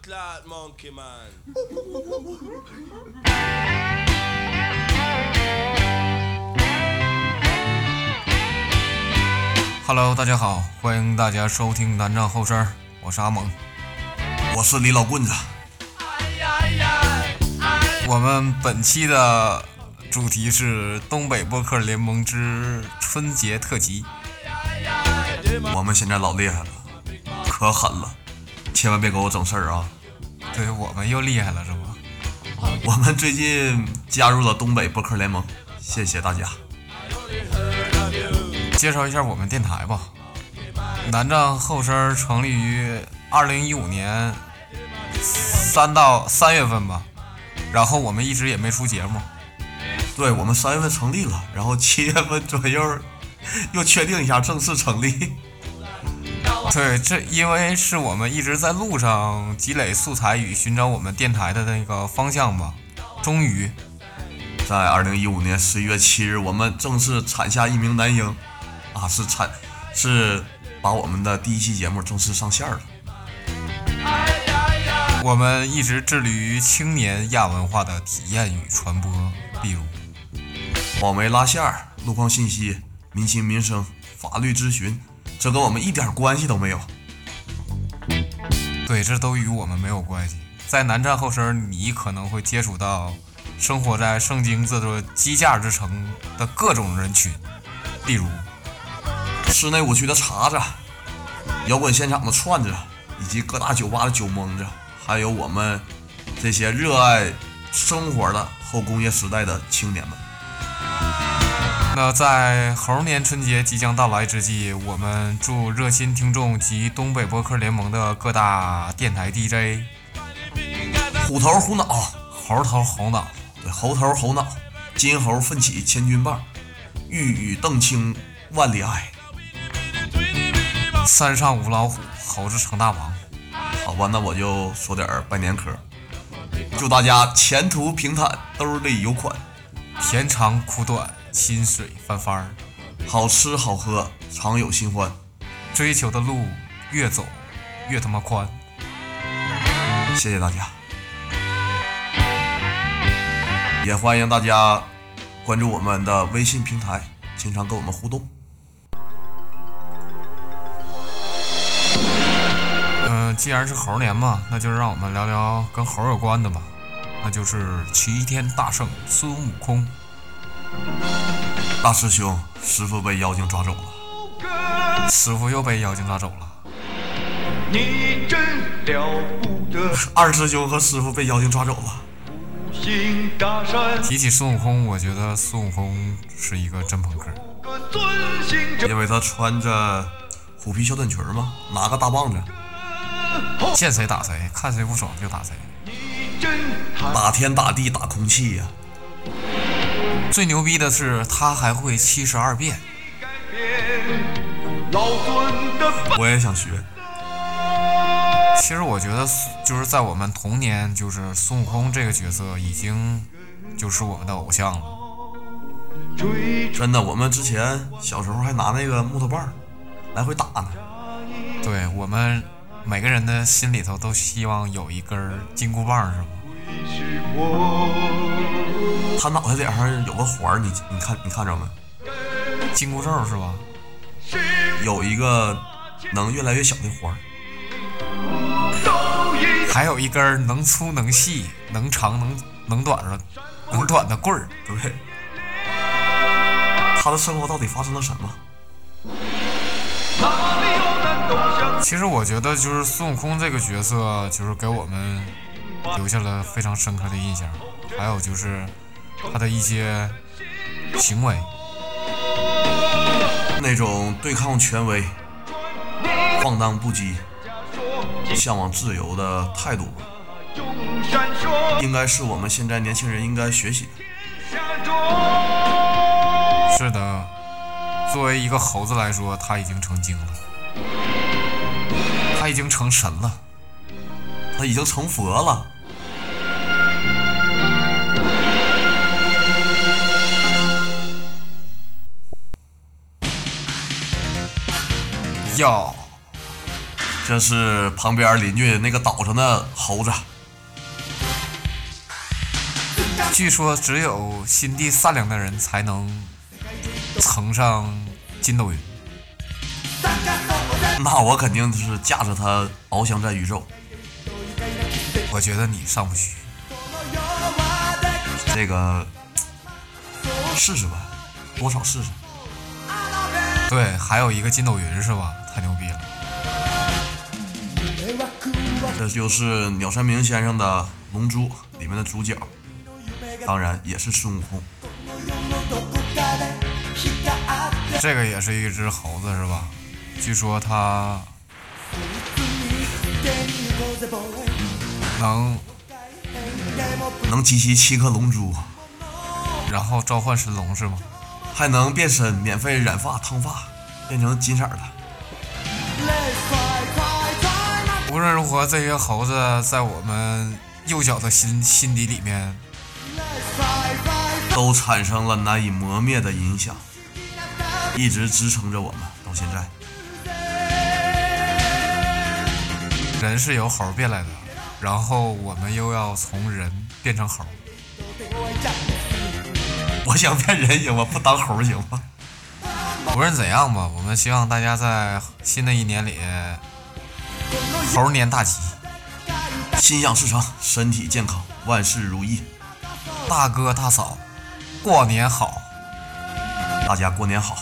clot monkey man. Hello，大家好，欢迎大家收听南站后生，我是阿猛。我是李老棍子，我们本期的主题是东北播客联盟之春节特辑。我们现在老厉害了，可狠了，千万别给我整事儿啊！对我们又厉害了是吧？我们最近加入了东北播客联盟，谢谢大家。介绍一下我们电台吧。南站后身成立于二零一五年三到三月份吧，然后我们一直也没出节目。对我们三月份成立了，然后七月份左右又确定一下正式成立。对，这因为是我们一直在路上积累素材与寻找我们电台的那个方向吧。终于，在二零一五年十一月七日，我们正式产下一名男婴，啊，是产是把我们的第一期节目正式上线了。我们一直致力于青年亚文化的体验与传播，比如网媒拉线、路况信息、民情民生、法律咨询，这跟我们一点关系都没有。对，这都与我们没有关系。在南站后身，你可能会接触到生活在圣经这座机架之城的各种人群，例如室内舞区的茶子，摇滚现场的串子，以及各大酒吧的酒蒙子，还有我们这些热爱生活的后工业时代的青年们。那在猴年春节即将到来之际，我们祝热心听众及东北博客联盟的各大电台 DJ 虎头虎脑，猴头猴脑，对，猴头猴脑，金猴奋起千钧棒，玉宇澄清万里爱。山上无老虎，猴子成大王。好吧，那我就说点儿拜年嗑，祝大家前途平坦，兜里有款，甜长苦短，薪水翻番儿，好吃好喝，常有新欢。追求的路越走越他妈宽。谢谢大家，也欢迎大家关注我们的微信平台，经常跟我们互动。嗯、既然是猴年嘛，那就让我们聊聊跟猴有关的吧，那就是齐天大圣孙悟空。大师兄，师傅被妖精抓走了。师傅又被妖精抓走了。你真了不得，二师兄和师傅被妖精抓走了。提起孙悟空，我觉得孙悟空是一个真朋克。因为他穿着虎皮小短裙嘛，拿个大棒子，见谁打谁，看谁不爽就打谁。打天打地打空气呀、最牛逼的是，他还会七十二变。我也想学。其实我觉得，就是在我们童年，就是孙悟空这个角色已经就是我们的偶像了。真的，我们之前小时候还拿那个木头棒儿来回打呢。对我们每个人的心里头都希望有一根金箍棒，是吗？他脑袋顶上有个环儿，你你看你看着没？金箍咒是吧？有一个能越来越小的环儿。还有一根能粗能细、能长能能短的能短的棍儿。对，他的生活到底发生了什么？其实我觉得，就是孙悟空这个角色，就是给我们留下了非常深刻的印象。还有就是他的一些行为，那种对抗权威、放荡不羁、向往自由的态度，应该是我们现在年轻人应该学习的。是的，作为一个猴子来说，他已经成精了，他已经成神了。他已经成佛了。哟，这是旁边邻居那个岛上的猴子，据说只有心地善良的人才能乘上筋斗云。那我肯定是驾着它翱翔在宇宙。我觉得你上不去。这个试试吧，多少试试。对，还有一个筋斗云是吧？太牛逼了！这就是鸟山明先生的《龙珠》里面的主角，当然也是孙悟空。这个也是一只猴子是吧？据说它能能集齐七颗龙珠，然后召唤神龙是吗？还能变身，免费染发烫发，变成金色的。无论如何，这些猴子在我们幼小的心心底里面，都产生了难以磨灭的影响，一直支撑着我们到现在。人是由猴变来的，然后我们又要从人变成猴。我想变人行吗？不当猴行吗？无论怎样吧，我们希望大家在新的一年里，猴年大吉，心想事成，身体健康，万事如意。大哥大嫂，过年好。大家过年好。